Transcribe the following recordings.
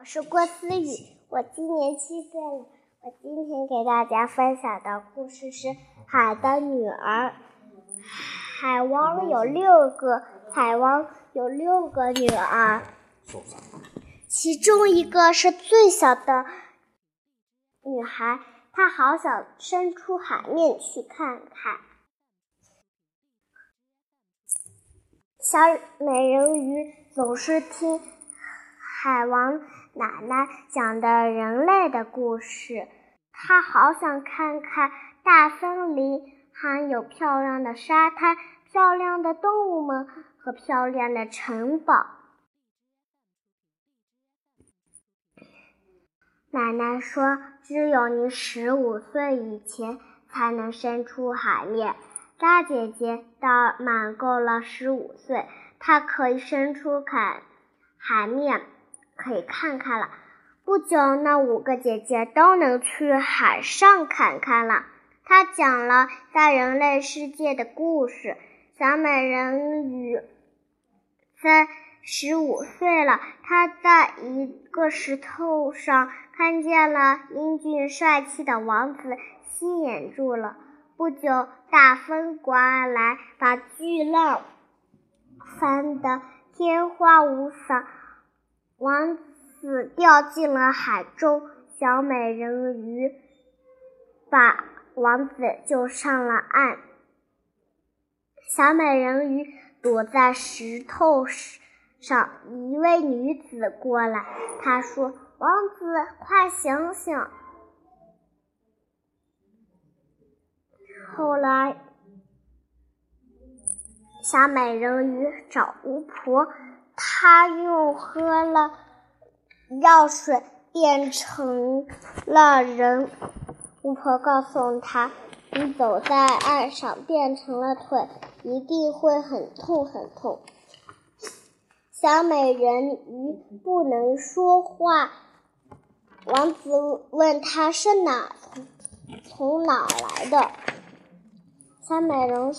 我是郭思雨，我今年七岁了。我今天给大家分享的故事是《海的女儿》。海王有六个，海王有六个女儿，其中一个是最小的女孩，她好想伸出海面去看看。小美人鱼总是听海王。奶奶讲的人类的故事，她好想看看大森林，还有漂亮的沙滩、漂亮的动物们和漂亮的城堡。奶奶说：“只有你十五岁以前才能伸出海面。”大姐姐到满够了十五岁，她可以伸出海海面。可以看看了。不久，那五个姐姐都能去海上看看了。她讲了在人类世界的故事。小美人鱼三十五岁了，她在一个石头上看见了英俊帅气的王子，吸引住了。不久，大风刮来，把巨浪翻得天花无伞。王子掉进了海中，小美人鱼把王子救上了岸。小美人鱼躲在石头上，一位女子过来，她说：“王子，快醒醒！”后来，小美人鱼找巫婆。他用喝了药水变成了人。巫婆告诉他：“你走在岸上变成了腿，一定会很痛很痛。”小美人鱼不能说话。王子问他是哪从从哪来的。小美人。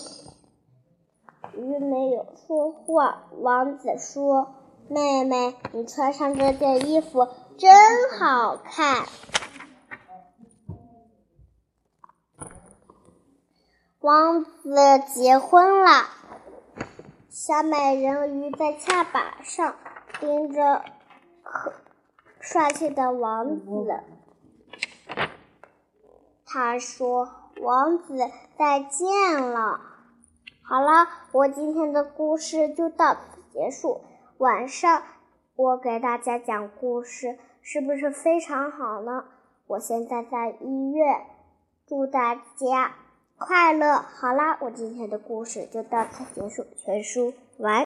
鱼没有说话。王子说：“妹妹，你穿上这件衣服真好看。”王子结婚了。小美人鱼在甲板上盯着可帅气的王子。他说：“王子，再见了。”好了，我今天的故事就到此结束。晚上我给大家讲故事，是不是非常好呢？我现在在医院，祝大家快乐。好啦，我今天的故事就到此结束，全书完。